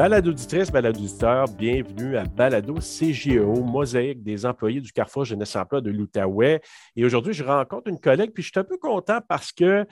Balado auditrice, balado auditeur, bienvenue à Balado CGO, mosaïque des employés du Carrefour Jeunesse Emploi de l'Outaouais. Et aujourd'hui, je rencontre une collègue, puis je suis un peu content parce que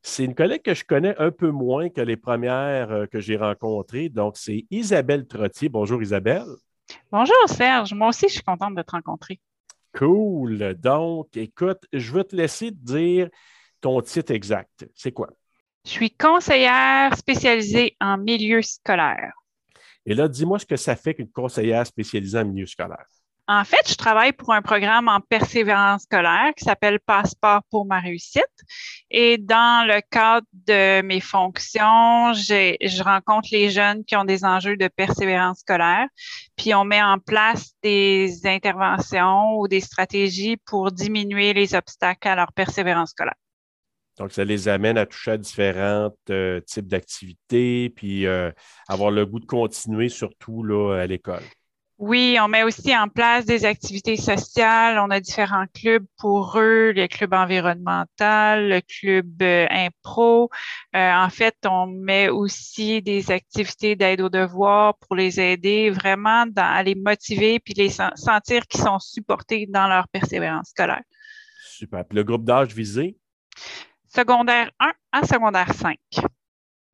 c'est une collègue que je connais un peu moins que les premières euh, que j'ai rencontrées. Donc, c'est Isabelle Trottier. Bonjour Isabelle. Bonjour Serge, moi aussi je suis contente de te rencontrer. Cool. Donc, écoute, je veux te laisser te dire ton titre exact. C'est quoi? Je suis conseillère spécialisée en milieu scolaire. Et là, dis-moi ce que ça fait qu'une conseillère spécialisée en milieu scolaire. En fait, je travaille pour un programme en persévérance scolaire qui s'appelle Passeport pour ma réussite. Et dans le cadre de mes fonctions, je rencontre les jeunes qui ont des enjeux de persévérance scolaire, puis on met en place des interventions ou des stratégies pour diminuer les obstacles à leur persévérance scolaire. Donc, ça les amène à toucher à différents euh, types d'activités, puis euh, avoir le goût de continuer, surtout là, à l'école. Oui, on met aussi en place des activités sociales. On a différents clubs pour eux, le club environnemental, le club euh, impro. En fait, on met aussi des activités d'aide aux devoirs pour les aider vraiment à les motiver puis les sentir qu'ils sont supportés dans leur persévérance scolaire. Super. Puis le groupe d'âge visé? Secondaire 1 à secondaire 5.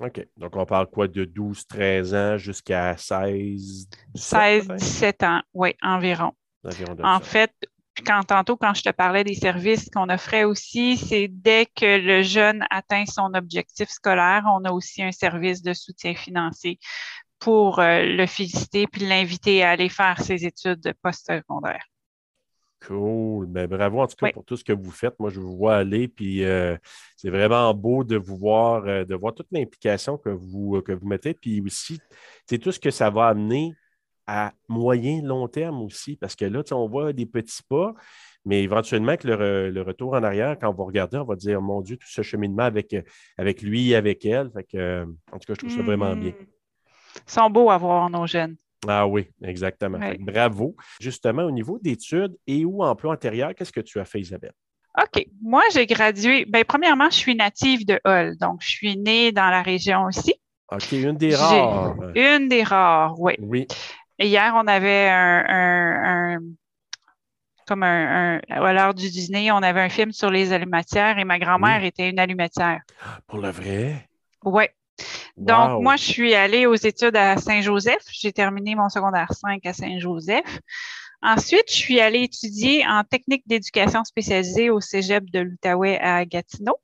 OK. Donc, on parle quoi de 12, 13 ans jusqu'à 16, 16, 17 ans, oui, environ. en fait, quand tantôt, quand je te parlais des services qu'on offrait aussi, c'est dès que le jeune atteint son objectif scolaire, on a aussi un service de soutien financier pour euh, le féliciter puis l'inviter à aller faire ses études postsecondaires. Cool. Ben, bravo en tout cas pour tout ce que vous faites. Moi, je vous vois aller, puis euh, c'est vraiment beau de vous voir, euh, de voir toute l'implication que vous, euh, que vous mettez, puis aussi, c'est tout ce que ça va amener à moyen, long terme aussi, parce que là, on voit des petits pas, mais éventuellement, avec le, retour en arrière, quand on va regarder, on va dire, mon Dieu, tout ce cheminement avec, avec lui, avec elle. Fait que, en tout cas, je trouve ça vraiment bien. Ils sont beaux à voir, nos jeunes. Ah oui, exactement. bravo. Justement, au niveau d'études et ou emploi antérieur, qu'est-ce que tu as fait, Isabelle? OK. Moi, j'ai gradué. Bien, premièrement, je suis native de Hull, donc je suis née dans la région aussi. OK, une des rares. Une des rares, oui. Oui. hier, on avait un, comme un, à l'heure du dîner, on avait un film sur les allumatières et ma grand-mère était une allumatière. Pour le vrai? Oui. Donc, moi, je suis allée aux études à Saint-Joseph. J'ai terminé mon secondaire 5 à Saint-Joseph. Ensuite, je suis allée étudier en technique d'éducation spécialisée au Cégep de l'Outaouais à Gatineau.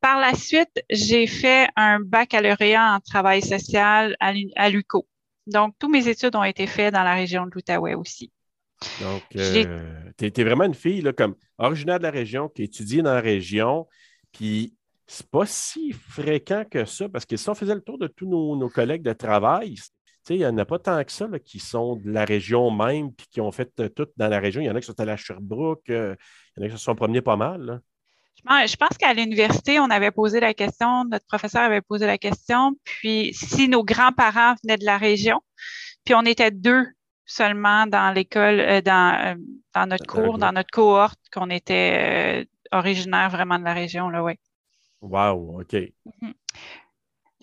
Par la suite, j'ai fait un baccalauréat en travail social à l'UCO. Donc, toutes mes études ont été faites dans la région de l'Outaouais aussi. Donc, euh, tu es, vraiment une fille là, comme originaire de la région, qui étudie dans la région, puis c'est pas si fréquent que ça, parce que si on faisait le tour de tous nos, collègues de travail, il n'y en a pas tant que ça qui sont de la région même puis qui ont fait euh, tout dans la région. Il y en a qui sont allés à Sherbrooke, euh, il y en a qui se sont promenés pas mal. Je pense qu'à l'université, on avait posé la question, notre professeur avait posé la question, puis si nos grands-parents venaient de la région, puis on était deux seulement dans l'école, euh, dans, dans, notre cours, dans notre cohorte, qu'on était originaire vraiment de la région, là, oui. Wow, OK. Mhm.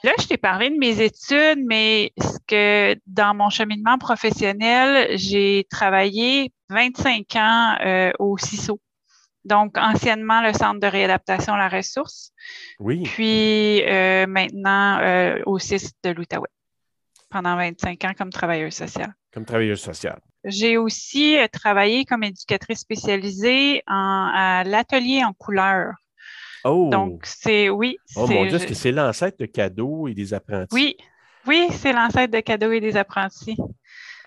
Là, je t'ai parlé de mes études, mais ce que dans mon cheminement professionnel, j'ai travaillé 25 ans euh, au CISO. Donc, anciennement, le Centre de réadaptation à la ressource. Oui. Puis euh, maintenant, euh, au CIS de l'Outaouais. Pendant 25 ans comme travailleuse sociale. Comme travailleuse sociale. J'ai aussi travaillé comme éducatrice spécialisée en, à l'atelier en couleur Oh! Donc, c'est oui. Oh mon Dieu, est-ce que c'est l'ancêtre de cadeaux et des apprentis? Oui, oui, c'est l'ancêtre de cadeaux et des apprentis.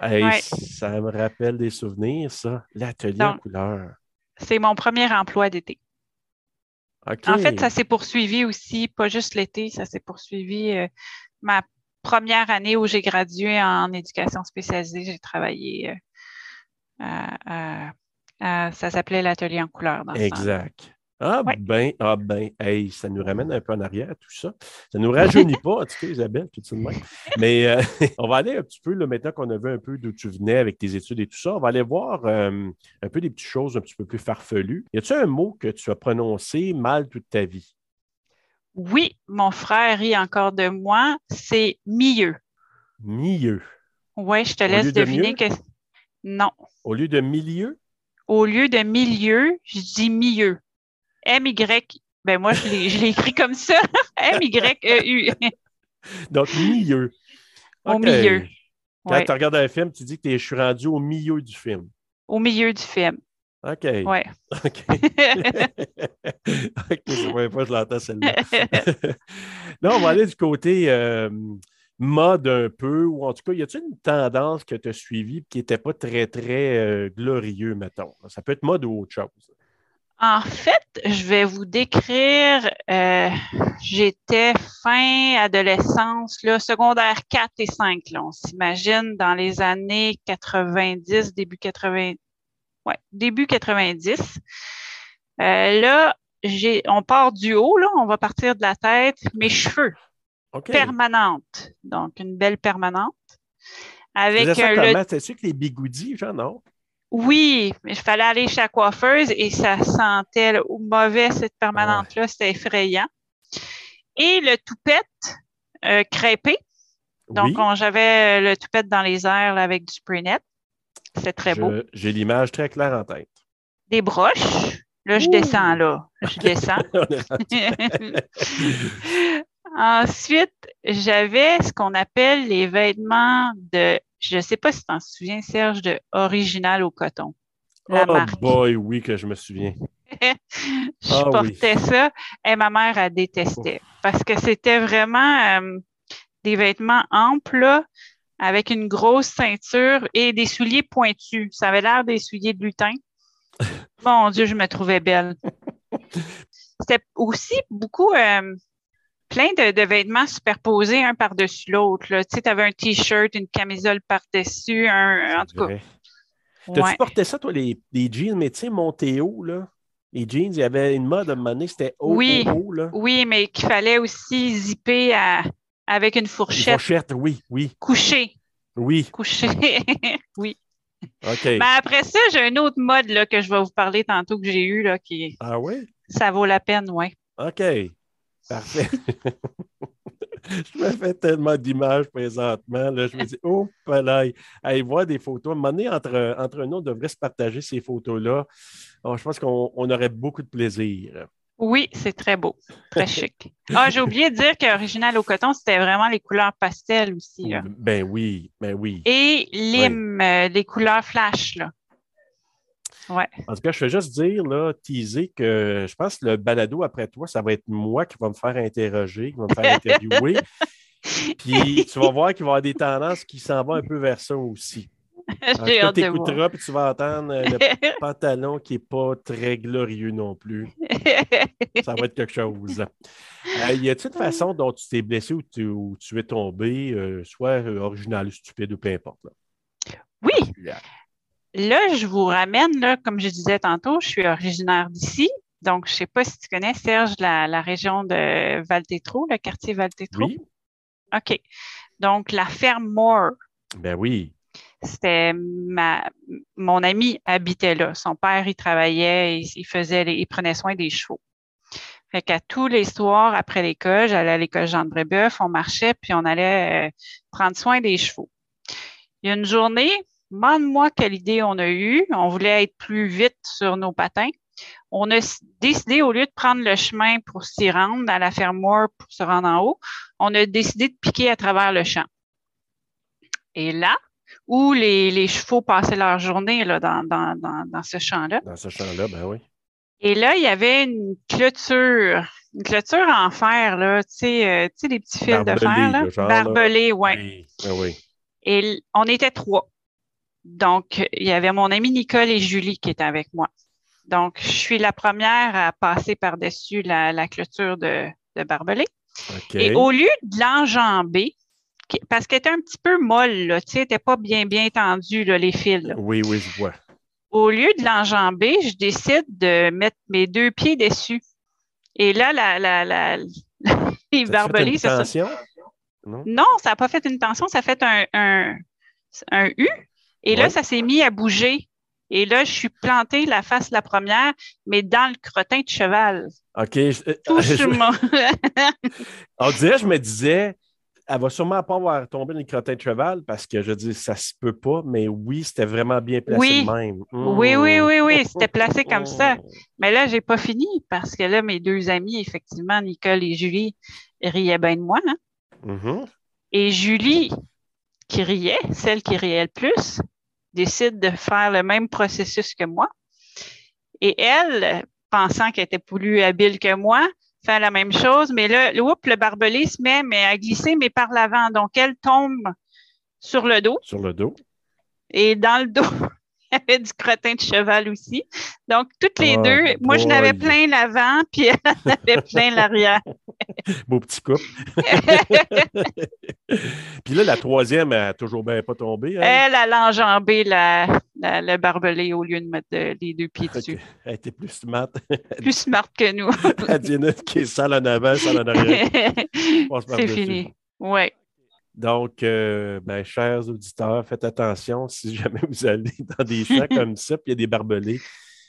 Ça me rappelle des souvenirs, ça. L'atelier en couleur. C'est mon premier emploi d'été. En fait, ça s'est poursuivi aussi, pas juste l'été, ça s'est poursuivi. Euh, ma première année où j'ai gradué en éducation spécialisée, j'ai travaillé. Euh, ça s'appelait l'atelier en couleur. Dans exact. Ah ben, ah ben, hey, ça nous ramène un peu en arrière, tout ça. Ça ne nous rajeunit pas, en tout cas, Isabelle, tout de même. Mais euh, on va aller un petit peu, là, maintenant qu'on a vu un peu d'où tu venais avec tes études et tout ça, on va aller voir euh, un peu des petites choses un petit peu plus farfelues. Y a-t-il un mot que tu as prononcé mal toute ta vie? Oui, mon frère rit encore de moi, c'est mieux. Milieu. Oui, je te laisse deviner que. Non. Au lieu de milieu? Au lieu de milieu, je dis milieu. M-Y. Ben moi, je l'ai écrit comme ça. M-Y-E-U. Donc, milieu. Au milieu. Quand tu regardes un film, tu dis que je suis rendu au milieu du film. Au milieu du film. OK. Ouais. OK. OK, c'est pas fois je l'entends celle-là. Là, on va aller du côté euh, mode un peu, ou en tout cas, y a-t-il une tendance que tu as suivie qui n'était pas très, très euh, glorieux, mettons? Ça peut être mode ou autre chose. En fait, je vais vous décrire, euh, j'étais fin adolescence, là, secondaire 4 et 5. Là, on s'imagine dans les années 90, début 80, ouais, début 90. Euh, là, j'ai, on part du haut, là, on va partir de la tête, mes cheveux. Permanente. Donc, une belle permanente. Avec. Le... que les bigoudis, genre, non? Oui, mais il fallait aller chez la coiffeuse et ça sentait mauvais, cette permanente-là. C'était effrayant. Et le toupette euh, crêpé. Donc, j'avais le toupette dans les airs avec du spray net. C'est très beau. J'ai l'image très claire en tête. Des broches. Là, je descends là. Je descends. Ensuite, j'avais ce qu'on appelle les vêtements de je ne sais pas si tu t'en souviens, Serge, de Original au coton. oh boy, oui que je me souviens. je ah portais ça et ma mère a détesté parce que c'était vraiment euh, des vêtements amples avec une grosse ceinture et des souliers pointus. Ça avait l'air des souliers de lutin. Mon Dieu, je me trouvais belle. C'était aussi beaucoup euh, plein de, vêtements superposés un par-dessus l'autre. Tu sais, tu avais un T-shirt, une camisole par-dessus, un, en tout cas. T'as-tu porté ça, toi, les, jeans, mais tu sais, montés haut, là? Les jeans, il y avait une mode à un moment donné, c'était haut, oui, haut, là. Oui, mais qu'il fallait aussi zipper avec une fourchette. Une fourchette, oui, oui. Couché. Oui. Couché, oui. OK. Mais après ça, j'ai un autre mode là, que je vais vous parler tantôt que j'ai eu. Là, qui... Ah oui? Ça vaut la peine, oui. OK. Parfait. je me fais tellement d'images présentement. Là, je me dis, oh, palais. Allez voir des photos. À un moment donné, entre, entre nous, on devrait se partager ces photos-là. je pense qu'on aurait beaucoup de plaisir. Oui, c'est très beau. Très chic. Ah, j'ai oublié de dire qu'Original au coton, c'était vraiment les couleurs pastel aussi. Ben oui, ben oui. Et lime, euh, les couleurs flash, là. En tout cas, je vais juste dire, là, teaser que je pense que le balado après toi, ça va être moi qui va me faire interroger, qui va me faire interviewer. Puis tu vas voir qu'il va y avoir des tendances qui s'en vont un peu vers ça aussi. Tu écouteras puis tu vas entendre euh, le pantalon qui n'est pas très glorieux non plus. ça va être quelque chose. Euh, y a-t-il une façon dont tu t'es blessé ou tu, es tombé, euh, soit original stupide ou peu importe? Oui. Là, je vous ramène, là, comme je disais tantôt, je suis originaire d'ici. Donc, je ne sais pas si tu connais, Serge, la, région de Val-Tétro, le quartier Val-Tétro. Oui. OK. Donc, la ferme Moore. Ben oui. C'était ma, mon ami habitait là. Son père, il travaillait, il, faisait, il prenait soin des chevaux. Fait qu'à tous les soirs après l'école, j'allais à l'école Jean de Brébeuf, on marchait, puis on allait euh, prendre soin des chevaux. Il y a une journée, Demande-moi quelle idée on a eue. On voulait être plus vite sur nos patins. On a décidé, au lieu de prendre le chemin pour s'y rendre à la fermoire pour se rendre en haut, on a décidé de piquer à travers le champ. Et là, où les, chevaux passaient leur journée là, dans, ce champ-là. Dans ce champ-là, ben oui. Et là, il y avait une clôture, une clôture en fer, là, tu sais, euh, les petits fils de fer, là. Oui, ben oui. Et on était trois. Donc, il y avait mon ami Nicole et Julie qui étaient avec moi. Donc, je suis la première à passer par-dessus la, clôture de, de barbelé. Et au lieu de l'enjamber, parce qu'elle était un petit peu molle, là, tu sais, elle n'était pas bien, bien tendue, les fils. Oui, oui, je vois. Au lieu de l'enjamber, je décide de mettre mes deux pieds dessus. Et là, la, la, la, les barbelés, c'est ça. Non? non, ça n'a pas fait une tension, ça a fait un, un, un U. Et là, ça s'est mis à bouger. Et là, je suis plantée la face la première, mais dans le crottin de cheval. OK. Tout sur mon... On dirait, je me disais, elle va sûrement pas avoir tombé dans le crottin de cheval parce que je dis ça se peut pas, mais oui, c'était vraiment bien placé oui. même. Oui, oui, oui, oui, c'était placé comme ça. Mmh. Mais là, j'ai pas fini parce que là, mes deux amis, effectivement, Nicole et Julie, riaient bien de moi. Hein? Mmh et Julie, qui riait, celle qui riait le plus, décide de faire le même processus que moi. Et elle, pensant qu'elle était plus habile que moi, fait la même chose, mais là, le barbelé se met mais à glisser, mais par l'avant. Donc, elle tombe sur le dos. Sur le dos. Et dans le dos, il y avait du crottin de cheval aussi. Donc, toutes les oh, deux, moi, je n'avais plein l'avant, puis elle en avait plein l'arrière. Beau petit couple. puis là, la troisième, n'a toujours bien pas tombé. Hein? Elle, elle a enjambé la, le barbelé au lieu de mettre les deux pieds dessus. Elle était plus smart. plus smart que nous. elle dit qui est sale en avant, sale en arrière. C'est fini. Oui. Donc, euh, ben, chers auditeurs, faites attention si jamais vous allez dans des champs comme ça, puis il y a des barbelés.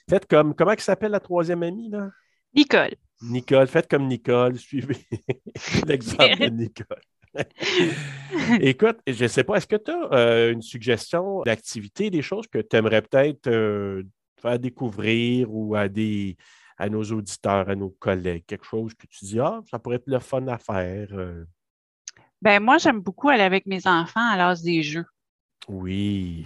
Faites comme, comment s'appelle la troisième amie, là? Nicole. Nicole, faites comme Nicole, suivez l'exemple de Nicole. Écoute, je ne sais pas, est-ce que tu as euh, une suggestion d'activité, des choses que tu aimerais peut-être euh, faire découvrir ou à, des, à nos auditeurs, à nos collègues, quelque chose que tu dis, ah, ça pourrait être le fun à faire? Ben moi, j'aime beaucoup aller avec mes enfants à l'âge des jeux. Oui.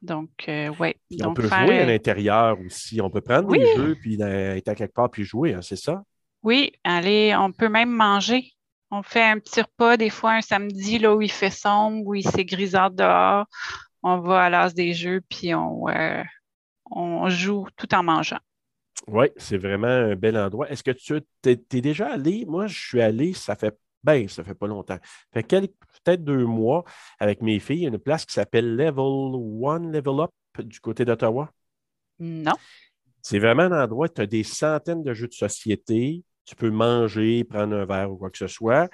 Donc, euh, oui. On peut jouer à l'intérieur aussi. On peut prendre des jeux puis être à quelque part puis jouer, hein, c'est ça? Oui, allez, on peut même manger. On fait un petit repas des fois un samedi là où il fait sombre, où il s'est grisard dehors. On va à l'âge des jeux puis on, euh, on joue tout en mangeant. Oui, c'est vraiment un bel endroit. Est-ce que tu es, es, déjà allé? Moi, je suis allé, ça fait ben, ça fait pas longtemps. Ça fait peut-être deux mois avec mes filles, une place qui s'appelle Level One, Level Up du côté d'Ottawa. Non. C'est vraiment un endroit où tu as des centaines de jeux de société. Tu peux manger, prendre un verre ou quoi que ce soit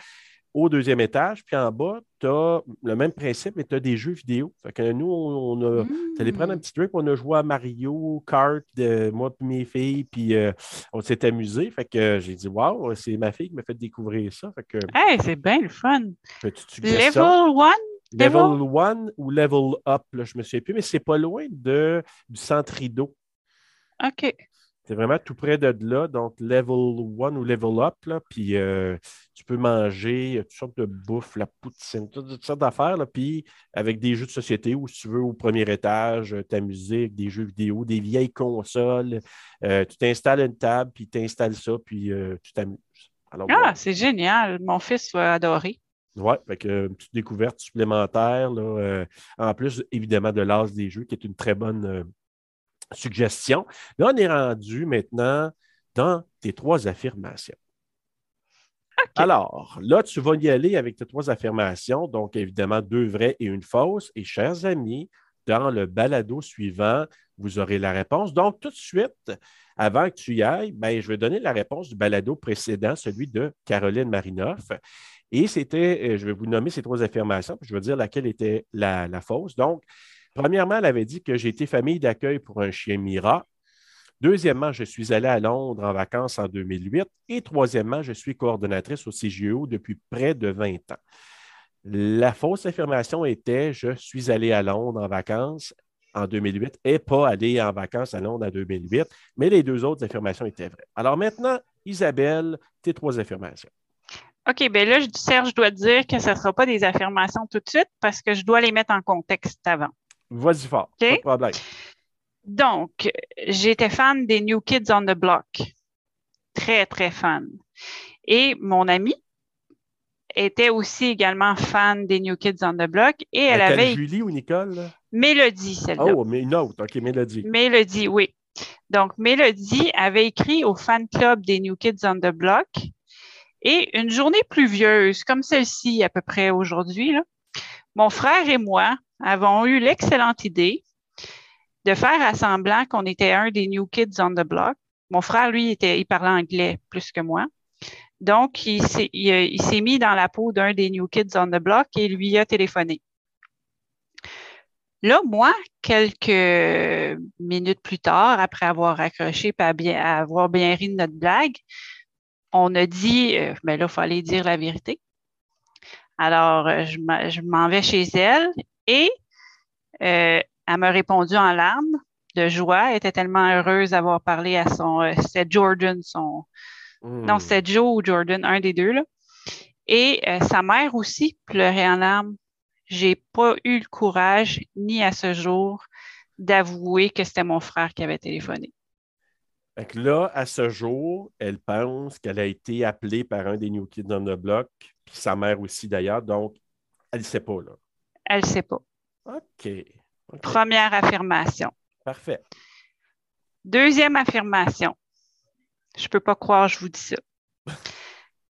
au deuxième étage. Puis en bas, tu as le même principe, mais tu as des jeux vidéo. Fait que nous, on, a. Tu allais prendre un hmm. petit truc, on a joué à Mario Kart, de, moi et mes filles, puis euh, on s'est amusé. Fait que j'ai dit, waouh, c'est ma fille qui m'a fait découvrir ça. Fait que. Hey, c'est bien le fun. Level 1? Level 1 ou Level Up, là, je me souviens plus, mais c'est pas loin de, du centre rideau. OK. C'est vraiment tout près de là, donc level 1 ou level up, là, puis euh, tu peux manger toutes sortes de bouffe, la poutine, toutes, sortes d'affaires, puis avec des jeux de société ou si tu veux au premier étage, euh, t'amuser avec des jeux vidéo, des vieilles consoles. Euh, tu t'installes une table, puis tu installes ça, puis tu t'amuses. ah, c'est génial. Mon fils va adorer. Oui, avec une petite découverte supplémentaire. Là, en plus, évidemment, de l'as des jeux, qui est une très bonne suggestion. Là, on est rendu maintenant dans tes trois affirmations. Alors, là, tu vas y aller avec tes trois affirmations, donc évidemment deux vraies et une fausse. Et chers amis, dans le balado suivant, vous aurez la réponse. Donc, tout de suite, avant que tu y ailles, ben, je vais donner la réponse du balado précédent, celui de Caroline Marinoff. Et c'était, euh, je vais vous nommer ces trois affirmations, puis je vais dire laquelle était la, la fausse. Donc, Premièrement, elle avait dit que j'ai été famille d'accueil pour un chien Mira. Deuxièmement, je suis allé à Londres en vacances en 2008. Et troisièmement, je suis coordonnatrice au CGO depuis près de 20 ans. La fausse affirmation était je suis allé à Londres en vacances en 2008 et pas allé en vacances à Londres en 2008, mais les deux autres affirmations étaient vraies. Alors maintenant, Isabelle, tes trois affirmations. OK, bien là, Serge, je dois dire que ce ne sera pas des affirmations tout de suite parce que je dois les mettre en contexte avant. Vas-y fort, pas de problème. Donc, j'étais fan des New Kids on the Block. Très, très fan. Et mon amie était aussi également fan des New Kids on the Block. Et elle avait. Julie ou Nicole? Mélodie, celle-là. Oh, mais une autre. OK, Mélodie. Mélodie, oui. Donc, Mélodie avait écrit au fan club des New Kids on the Block. Et une journée pluvieuse, comme celle-ci à peu près aujourd'hui, mon frère et moi, avons eu l'excellente idée de faire à semblant qu'on était un des New Kids on the Block. Mon frère, lui, il parlait anglais plus que moi. Donc, il s'est, mis dans la peau d'un des New Kids on the Block et lui a téléphoné. Là, moi, quelques minutes plus tard, après avoir accroché et bien, avoir bien ri de notre blague, on a dit, mais euh, ben là, il fallait dire la vérité. Alors, je m'en vais chez elle et elle m'a répondu en larmes de joie. Elle était tellement heureuse d'avoir parlé à son. c'était Jordan, son. Non, hmm. c'était Joe ou Jordan, un des deux. Là. Et sa mère aussi pleurait en larmes. J'ai pas eu le courage, ni à ce jour, d'avouer que c'était mon frère qui avait téléphoné. Fait là, à ce jour, elle pense qu'elle a été appelée par un des New Kids on the Block, puis sa mère aussi d'ailleurs, donc elle ne sait pas. Là. Elle ne sait pas. OK. Première affirmation. Parfait. Deuxième affirmation. Je ne peux pas croire, je vous dis ça.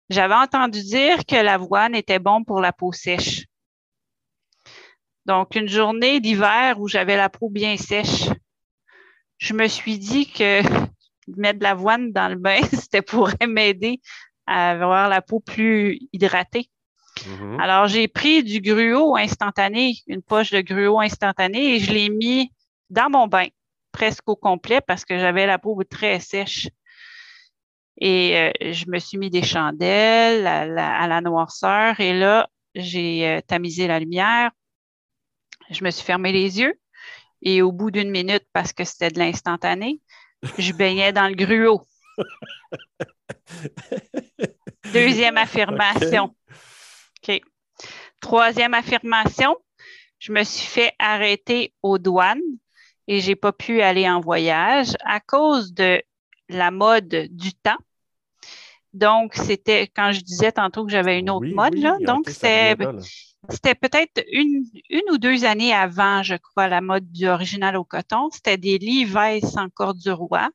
J'avais entendu dire que l'avoine était bon pour la peau sèche. Donc, une journée d'hiver où j'avais la peau bien sèche, je me suis dit que mettre de l'avoine dans le bain, c'était pour m'aider à avoir la peau plus hydratée. Mm-hmm. Alors, j'ai pris du gruau instantané, une poche de gruau instantané, et je l'ai mis dans mon bain, presque au complet, parce que j'avais la peau très sèche. Et euh, je me suis mis des chandelles à la, noirceur, et là, j'ai euh, tamisé la lumière. Je me suis fermé les yeux, et au bout d'une minute, parce que c'était de l'instantané, je baignais dans le gruau. Deuxième affirmation. Troisième affirmation, je me suis fait arrêter aux douanes et j'ai pas pu aller en voyage à cause de la mode du temps. Donc, c'était quand je disais tantôt que j'avais une autre mode, là. Donc, c'était peut-être une, une ou deux années avant, je crois, la mode du original au coton. C'était des Levi's encore du roi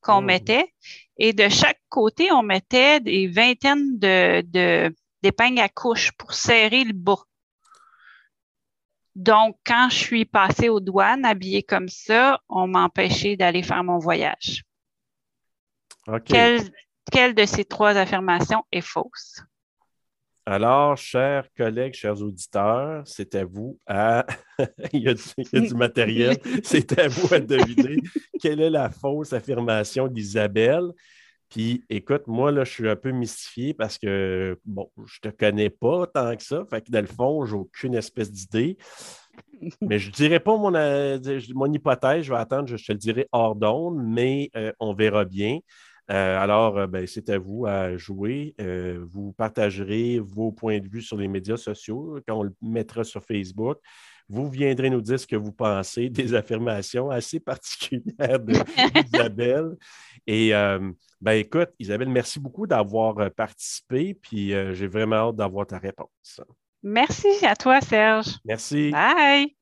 qu'on oh. mettait. Et de chaque côté, on mettait des vingtaines de, de, d'épingles à couche pour serrer le bas. Donc, quand je suis passée aux douanes habillée comme ça, on m'a empêché d'aller faire mon voyage. quelle de ces trois affirmations est fausse? Alors, chers collègues, chers auditeurs, c'est à vous à. il, y a du, matériel. c'est à vous à deviner quelle est la fausse affirmation d'Isabelle. Puis, écoute, moi, là, je suis un peu mystifié parce que, bon, je te connais pas tant que ça. Fait que, dans le fond, j'ai aucune espèce d'idée. Mais je ne dirais pas mon, euh, mon hypothèse, je vais attendre, je, te le dirai hors d'onde, mais euh, on verra bien. Euh, alors, ben, c'est à vous à jouer. Vous partagerez vos points de vue sur les médias sociaux quand on le mettra sur Facebook. Vous viendrez nous dire ce que vous pensez des affirmations assez particulières d'Isabelle. Et ben, écoute, Isabelle, merci beaucoup d'avoir participé. Puis j'ai vraiment hâte d'avoir ta réponse. Merci à toi, Serge. Merci. Bye.